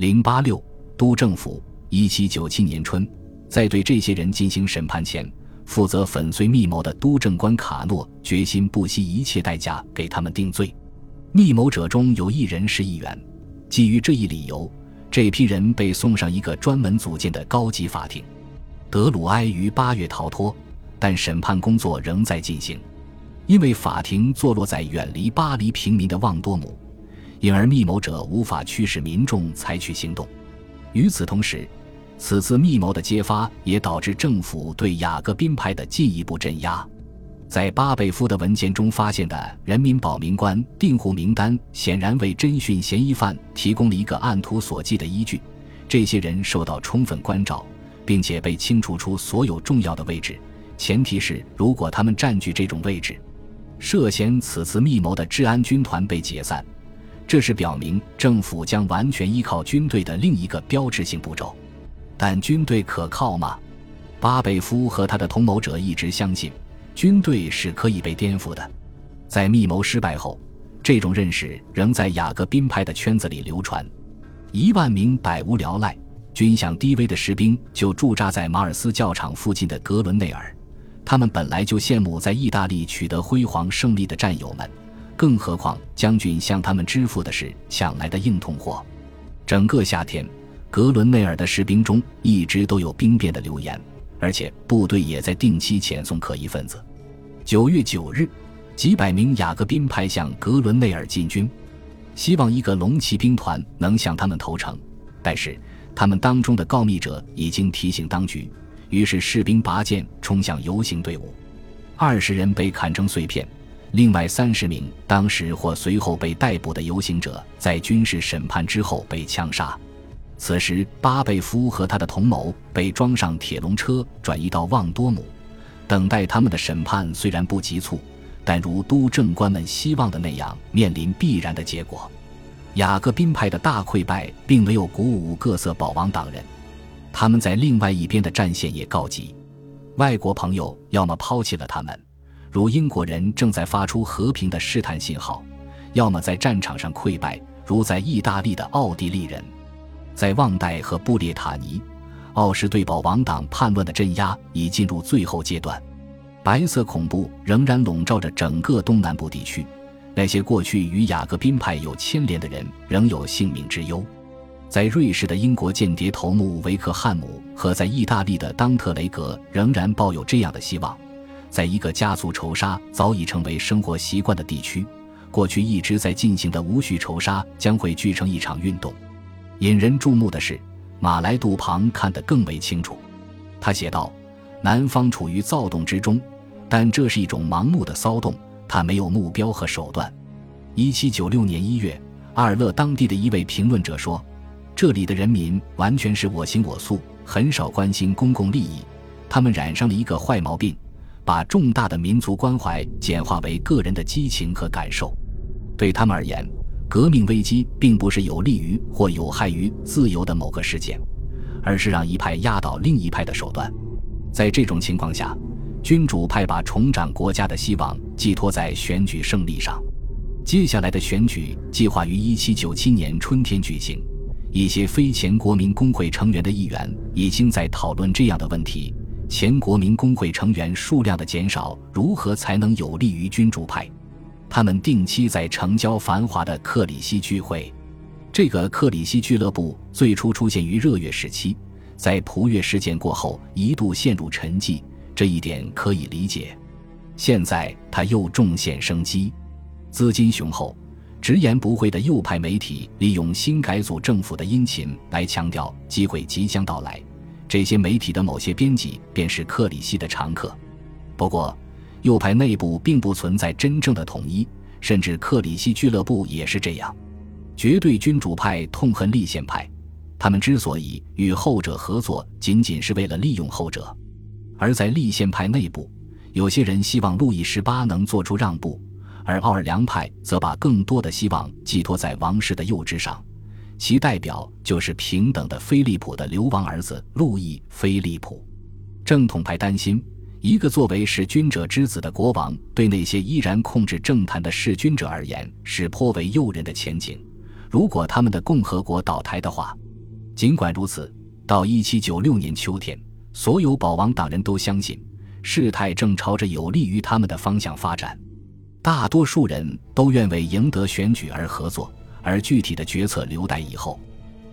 零八六都政府，一七九七年春，在对这些人进行审判前，负责粉碎密谋的都政官卡诺决心不惜一切代价给他们定罪。密谋者中有一人是议员，基于这一理由，这批人被送上一个专门组建的高级法庭。德鲁埃于八月逃脱，但审判工作仍在进行，因为法庭坐落在远离巴黎平民的旺多姆。因而，密谋者无法驱使民众采取行动。与此同时，此次密谋的揭发也导致政府对雅各宾派的进一步镇压。在巴贝夫的文件中发现的人民保民官订户名单，显然为侦讯嫌疑犯提供了一个按图索骥的依据。这些人受到充分关照，并且被清除出所有重要的位置，前提是如果他们占据这种位置。涉嫌此次密谋的治安军团被解散。这是表明政府将完全依靠军队的另一个标志性步骤，但军队可靠吗？巴贝夫和他的同谋者一直相信，军队是可以被颠覆的。在密谋失败后，这种认识仍在雅各宾派的圈子里流传。一万名百无聊赖、军饷低微的士兵就驻扎在马尔斯教场附近的格伦内尔，他们本来就羡慕在意大利取得辉煌胜利的战友们。更何况，将军向他们支付的是抢来的硬通货。整个夏天，格伦内尔的士兵中一直都有兵变的流言，而且部队也在定期遣送可疑分子。九月九日，几百名雅各宾派向格伦内尔进军，希望一个龙骑兵团能向他们投诚。但是，他们当中的告密者已经提醒当局，于是士兵拔剑冲向游行队伍，二十人被砍成碎片。另外三十名当时或随后被逮捕的游行者，在军事审判之后被枪杀。此时，巴贝夫和他的同谋被装上铁笼车，转移到旺多姆，等待他们的审判。虽然不急促，但如都政官们希望的那样，面临必然的结果。雅各宾派的大溃败并没有鼓舞各色保王党人，他们在另外一边的战线也告急，外国朋友要么抛弃了他们。如英国人正在发出和平的试探信号，要么在战场上溃败，如在意大利的奥地利人，在旺代和布列塔尼，奥什对保王党叛乱的镇压已进入最后阶段，白色恐怖仍然笼罩着整个东南部地区，那些过去与雅各宾派有牵连的人仍有性命之忧，在瑞士的英国间谍头目维克汉姆和在意大利的当特雷格仍然抱有这样的希望。在一个家族仇杀早已成为生活习惯的地区，过去一直在进行的无序仇杀将会聚成一场运动。引人注目的是，马来杜庞看得更为清楚。他写道：“南方处于躁动之中，但这是一种盲目的骚动，它没有目标和手段。”1796 年1月，阿尔勒当地的一位评论者说：“这里的人民完全是我行我素，很少关心公共利益，他们染上了一个坏毛病。”把重大的民族关怀简化为个人的激情和感受，对他们而言，革命危机并不是有利于或有害于自由的某个事件，而是让一派压倒另一派的手段。在这种情况下，君主派把重掌国家的希望寄托在选举胜利上。接下来的选举计划于1797年春天举行，一些非前国民工会成员的议员已经在讨论这样的问题。前国民工会成员数量的减少，如何才能有利于君主派？他们定期在城郊繁华的克里希聚会。这个克里希俱乐部最初出现于热月时期，在普月事件过后一度陷入沉寂，这一点可以理解。现在他又重现生机，资金雄厚、直言不讳的右派媒体利用新改组政府的殷勤来强调机会即将到来。这些媒体的某些编辑便是克里希的常客，不过，右派内部并不存在真正的统一，甚至克里希俱乐部也是这样。绝对君主派痛恨立宪派，他们之所以与后者合作，仅仅是为了利用后者；而在立宪派内部，有些人希望路易十八能做出让步，而奥尔良派则把更多的希望寄托在王室的幼稚上。其代表就是平等的菲利普的流亡儿子路易·菲利普。正统派担心，一个作为弑君者之子的国王，对那些依然控制政坛的弑君者而言是颇为诱人的前景。如果他们的共和国倒台的话，尽管如此，到一七九六年秋天，所有保王党人都相信事态正朝着有利于他们的方向发展。大多数人都愿为赢得选举而合作，而具体的决策留待以后。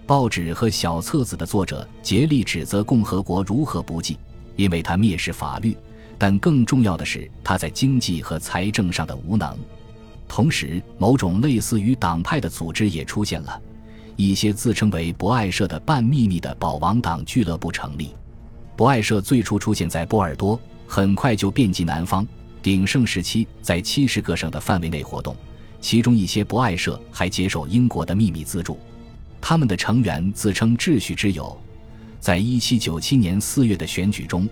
报纸和小册子的作者竭力指责共和国如何不济，因为他蔑视法律。但更重要的是，他在经济和财政上的无能。同时，某种类似于党派的组织也出现了，一些自称为博爱社的半秘密的保王党俱乐部成立。博爱社最初出现在波尔多，很快就遍及南方。鼎盛时期，在七十个省的范围内活动，其中一些博爱社还接受英国的秘密资助。他们的成员自称秩序之友，在一七九七年四月的选举中。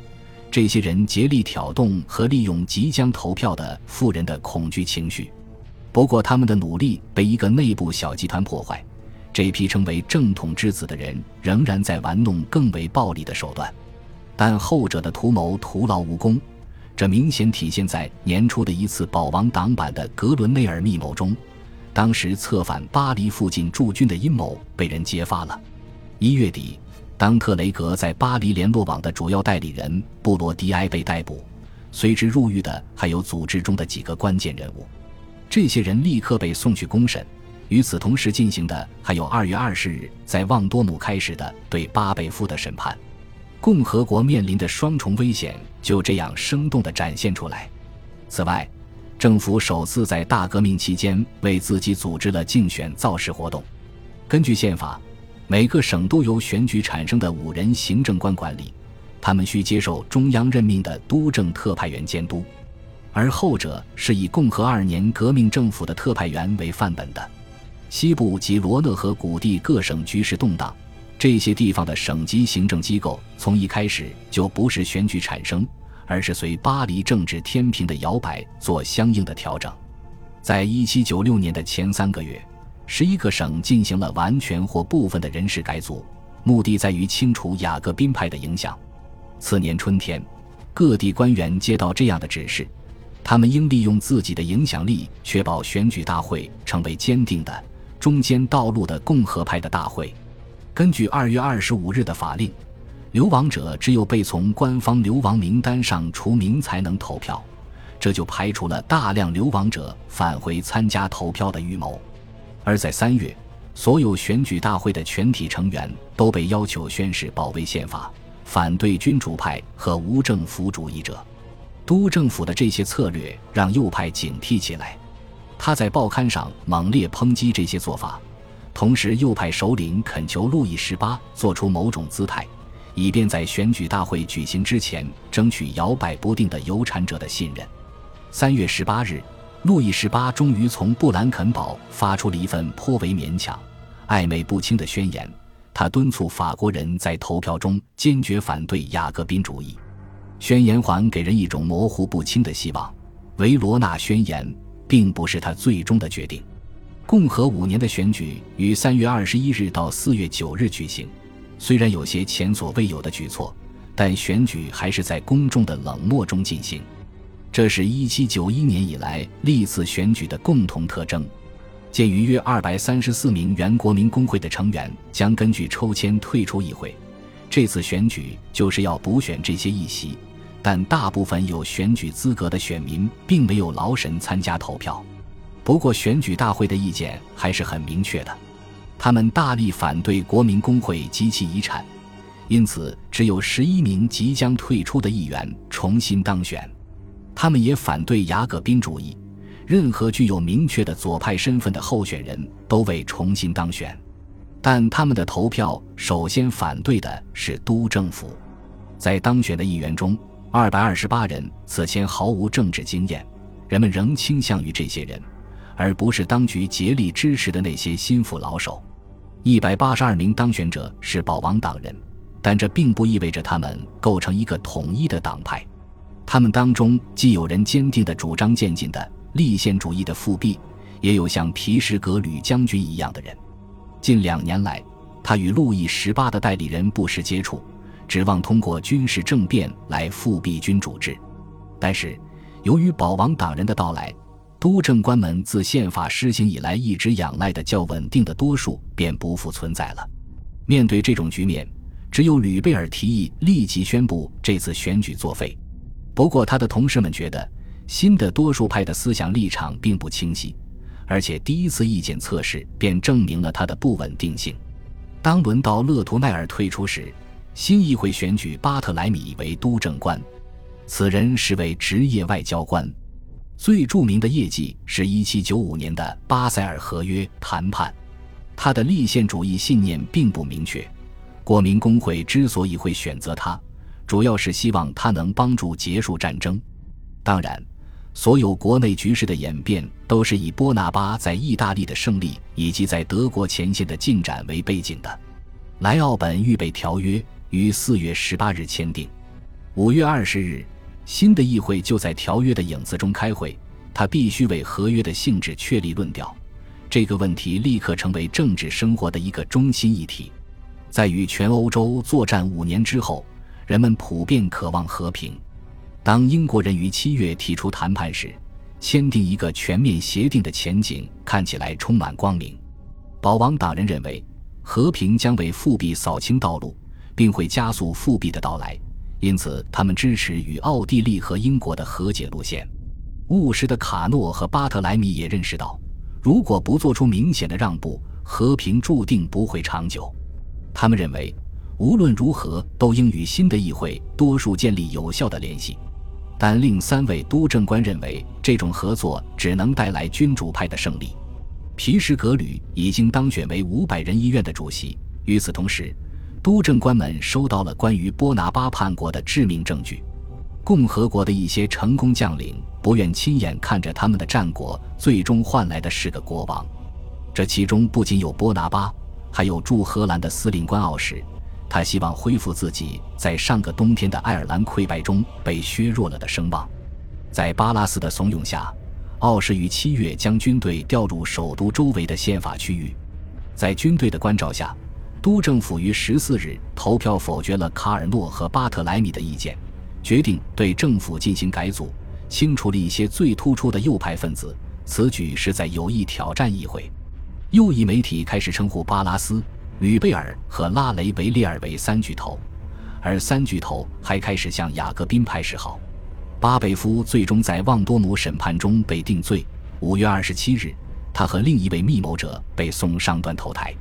这些人竭力挑动和利用即将投票的富人的恐惧情绪，不过他们的努力被一个内部小集团破坏。这批称为正统之子的人仍然在玩弄更为暴力的手段，但后者的图谋徒劳无功。这明显体现在年初的一次保王党版的格伦内尔密谋中。当时策反巴黎附近驻军的阴谋被人揭发了。一月底。当特雷格在巴黎联络网的主要代理人布罗迪埃被逮捕，随之入狱的还有组织中的几个关键人物。这些人立刻被送去公审。与此同时进行的还有二月二十日在旺多姆开始的对巴贝夫的审判。共和国面临的双重危险就这样生动地展现出来。此外，政府首次在大革命期间为自己组织了竞选造势活动。根据宪法。每个省都由选举产生的五人行政官管理，他们需接受中央任命的督政特派员监督，而后者是以共和二年革命政府的特派员为范本的。西部及罗讷河谷地各省局势动荡，这些地方的省级行政机构从一开始就不是选举产生，而是随巴黎政治天平的摇摆做相应的调整。在一七九六年的前三个月。十一个省进行了完全或部分的人事改组，目的在于清除雅各宾派的影响。次年春天，各地官员接到这样的指示：他们应利用自己的影响力，确保选举大会成为坚定的中间道路的共和派的大会。根据二月二十五日的法令，流亡者只有被从官方流亡名单上除名才能投票，这就排除了大量流亡者返回参加投票的预谋。而在三月，所有选举大会的全体成员都被要求宣誓保卫宪法，反对君主派和无政府主义者。督政府的这些策略让右派警惕起来，他在报刊上猛烈抨击这些做法。同时，又派首领恳求路易十八做出某种姿态，以便在选举大会举行之前争取摇摆不定的有产者的信任。三月十八日。路易十八终于从布兰肯堡发出了一份颇为勉强、暧昧不清的宣言。他敦促法国人在投票中坚决反对雅各宾主义。宣言还给人一种模糊不清的希望。维罗纳宣言并不是他最终的决定。共和五年的选举于三月二十一日到四月九日举行。虽然有些前所未有的举措，但选举还是在公众的冷漠中进行。这是一七九一年以来历次选举的共同特征。鉴于约二百三十四名原国民工会的成员将根据抽签退出议会，这次选举就是要补选这些议席。但大部分有选举资格的选民并没有劳神参加投票。不过，选举大会的意见还是很明确的，他们大力反对国民工会及其遗产，因此只有十一名即将退出的议员重新当选。他们也反对雅各宾主义，任何具有明确的左派身份的候选人都未重新当选。但他们的投票首先反对的是督政府。在当选的议员中，二百二十八人此前毫无政治经验，人们仍倾向于这些人，而不是当局竭力支持的那些心腹老手。一百八十二名当选者是保王党人，但这并不意味着他们构成一个统一的党派。他们当中既有人坚定地主张渐进的立宪主义的复辟，也有像皮什格吕将军一样的人。近两年来，他与路易十八的代理人不时接触，指望通过军事政变来复辟君主制。但是，由于保王党人的到来，督政官们自宪法施行以来一直仰赖的较稳定的多数便不复存在了。面对这种局面，只有吕贝尔提议立即宣布这次选举作废。不过，他的同事们觉得新的多数派的思想立场并不清晰，而且第一次意见测试便证明了他的不稳定性。当轮到勒图奈尔退出时，新议会选举巴特莱米为督政官，此人是位职业外交官。最著名的业绩是一七九五年的巴塞尔合约谈判。他的立宪主义信念并不明确。国民工会之所以会选择他，主要是希望他能帮助结束战争。当然，所有国内局势的演变都是以波拿巴在意大利的胜利以及在德国前线的进展为背景的。莱奥本预备条约于四月十八日签订，五月二十日。新的议会就在条约的影子中开会，他必须为合约的性质确立论调。这个问题立刻成为政治生活的一个中心议题。在与全欧洲作战五年之后，人们普遍渴望和平。当英国人于七月提出谈判时，签订一个全面协定的前景看起来充满光明。保王党人认为，和平将为复辟扫清道路，并会加速复辟的到来。因此，他们支持与奥地利和英国的和解路线。务实的卡诺和巴特莱米也认识到，如果不做出明显的让步，和平注定不会长久。他们认为，无论如何都应与新的议会多数建立有效的联系。但另三位督政官认为，这种合作只能带来君主派的胜利。皮什格吕已经当选为五百人医院的主席。与此同时，督政官们收到了关于波拿巴叛国的致命证据，共和国的一些成功将领不愿亲眼看着他们的战果最终换来的是个国王。这其中不仅有波拿巴，还有驻荷兰的司令官奥什，他希望恢复自己在上个冬天的爱尔兰溃败中被削弱了的声望。在巴拉斯的怂恿下，奥什于七月将军队调入首都周围的宪法区域，在军队的关照下。都政府于十四日投票否决了卡尔诺和巴特莱米的意见，决定对政府进行改组，清除了一些最突出的右派分子。此举是在有意挑战议会。右翼媒体开始称呼巴拉斯、吕贝尔和拉雷维利尔为“三巨头”，而“三巨头”还开始向雅各宾派示好。巴贝夫最终在旺多姆审判中被定罪。五月二十七日，他和另一位密谋者被送上断头台。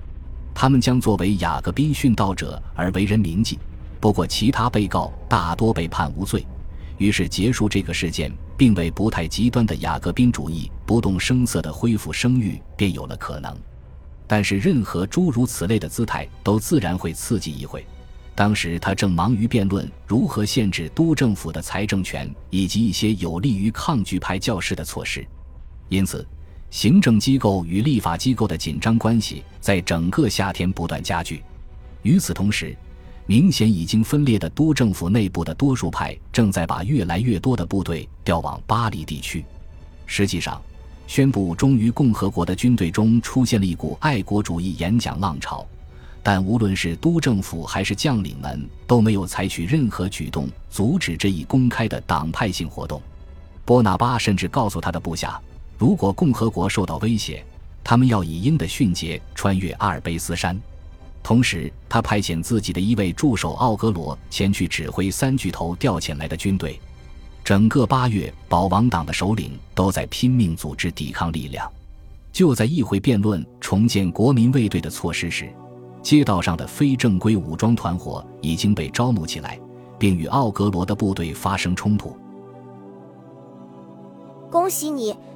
他们将作为雅各宾殉道者而为人铭记，不过其他被告大多被判无罪。于是结束这个事件，并为不太极端的雅各宾主义不动声色地恢复声誉，便有了可能。但是，任何诸如此类的姿态都自然会刺激议会。当时他正忙于辩论如何限制督政府的财政权以及一些有利于抗拒派教士的措施，因此。行政机构与立法机构的紧张关系在整个夏天不断加剧。与此同时，明显已经分裂的多政府内部的多数派正在把越来越多的部队调往巴黎地区。实际上，宣布忠于共和国的军队中出现了一股爱国主义演讲浪潮，但无论是都政府还是将领们都没有采取任何举动阻止这一公开的党派性活动。波拿巴甚至告诉他的部下。如果共和国受到威胁，他们要以鹰的迅捷穿越阿尔卑斯山。同时，他派遣自己的一位助手奥格罗前去指挥三巨头调遣来的军队。整个八月，保王党的首领都在拼命组织抵抗力量。就在议会辩论重建国民卫队的措施时，街道上的非正规武装团伙已经被招募起来，并与奥格罗的部队发生冲突。恭喜你